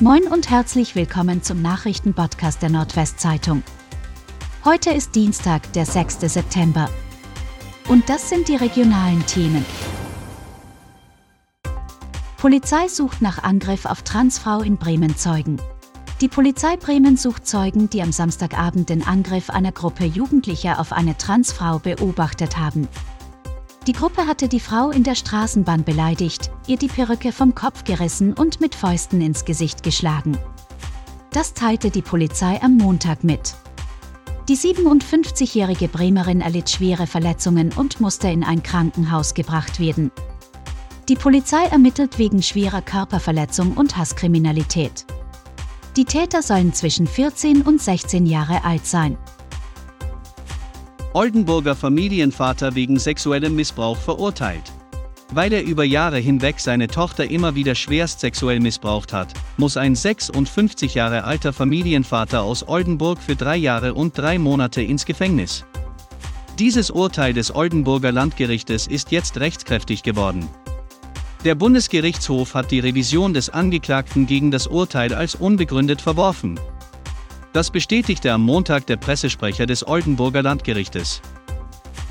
Moin und herzlich willkommen zum Nachrichtenpodcast der Nordwestzeitung. Heute ist Dienstag, der 6. September. Und das sind die regionalen Themen. Polizei sucht nach Angriff auf Transfrau in Bremen Zeugen. Die Polizei Bremen sucht Zeugen, die am Samstagabend den Angriff einer Gruppe Jugendlicher auf eine Transfrau beobachtet haben. Die Gruppe hatte die Frau in der Straßenbahn beleidigt, ihr die Perücke vom Kopf gerissen und mit Fäusten ins Gesicht geschlagen. Das teilte die Polizei am Montag mit. Die 57-jährige Bremerin erlitt schwere Verletzungen und musste in ein Krankenhaus gebracht werden. Die Polizei ermittelt wegen schwerer Körperverletzung und Hasskriminalität. Die Täter sollen zwischen 14 und 16 Jahre alt sein. Oldenburger Familienvater wegen sexuellem Missbrauch verurteilt. Weil er über Jahre hinweg seine Tochter immer wieder schwerst sexuell missbraucht hat, muss ein 56 Jahre alter Familienvater aus Oldenburg für drei Jahre und drei Monate ins Gefängnis. Dieses Urteil des Oldenburger Landgerichtes ist jetzt rechtskräftig geworden. Der Bundesgerichtshof hat die Revision des Angeklagten gegen das Urteil als unbegründet verworfen. Das bestätigte am Montag der Pressesprecher des Oldenburger Landgerichtes.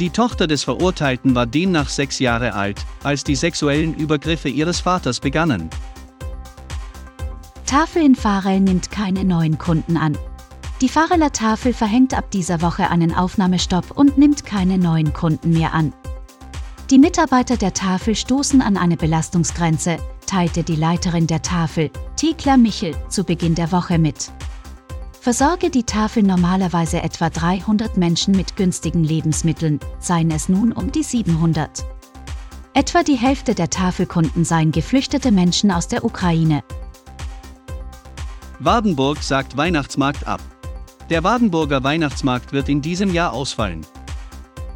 Die Tochter des Verurteilten war demnach sechs Jahre alt, als die sexuellen Übergriffe ihres Vaters begannen. Tafel in Farel nimmt keine neuen Kunden an. Die Fareler Tafel verhängt ab dieser Woche einen Aufnahmestopp und nimmt keine neuen Kunden mehr an. Die Mitarbeiter der Tafel stoßen an eine Belastungsgrenze, teilte die Leiterin der Tafel, Thekla Michel, zu Beginn der Woche mit versorge die Tafel normalerweise etwa 300 Menschen mit günstigen Lebensmitteln, seien es nun um die 700. Etwa die Hälfte der Tafelkunden seien geflüchtete Menschen aus der Ukraine. Wardenburg sagt Weihnachtsmarkt ab. Der Wardenburger Weihnachtsmarkt wird in diesem Jahr ausfallen.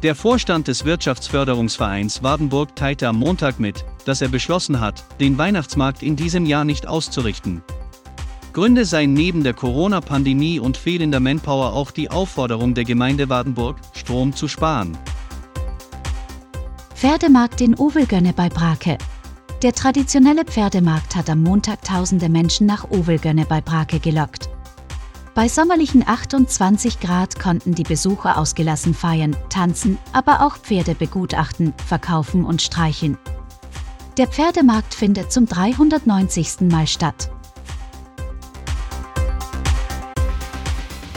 Der Vorstand des Wirtschaftsförderungsvereins Wardenburg teilte am Montag mit, dass er beschlossen hat, den Weihnachtsmarkt in diesem Jahr nicht auszurichten. Gründe seien neben der Corona-Pandemie und fehlender Manpower auch die Aufforderung der Gemeinde Wardenburg, Strom zu sparen. Pferdemarkt in Ovelgönne bei Brake. Der traditionelle Pferdemarkt hat am Montag tausende Menschen nach Ovelgönne bei Brake gelockt. Bei sommerlichen 28 Grad konnten die Besucher ausgelassen feiern, tanzen, aber auch Pferde begutachten, verkaufen und streicheln. Der Pferdemarkt findet zum 390. Mal statt.